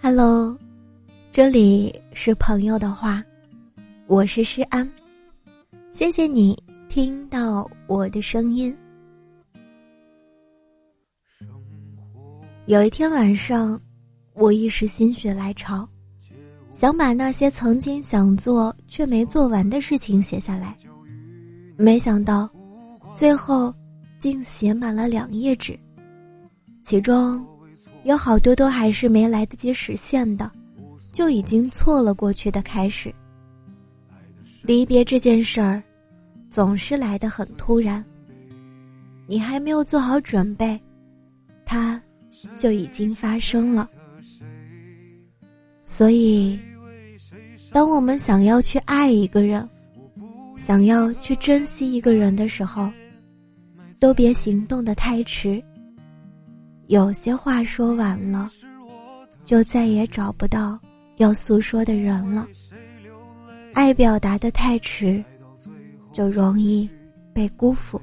Hello，这里是朋友的话，我是诗安，谢谢你听到我的声音。有一天晚上，我一时心血来潮，想把那些曾经想做却没做完的事情写下来，没想到，最后竟写满了两页纸，其中。有好多都还是没来得及实现的，就已经错了过去的开始。离别这件事儿，总是来得很突然。你还没有做好准备，它就已经发生了。所以，当我们想要去爱一个人，想要去珍惜一个人的时候，都别行动的太迟。有些话说完了，就再也找不到要诉说的人了。爱表达的太迟，就容易被辜负。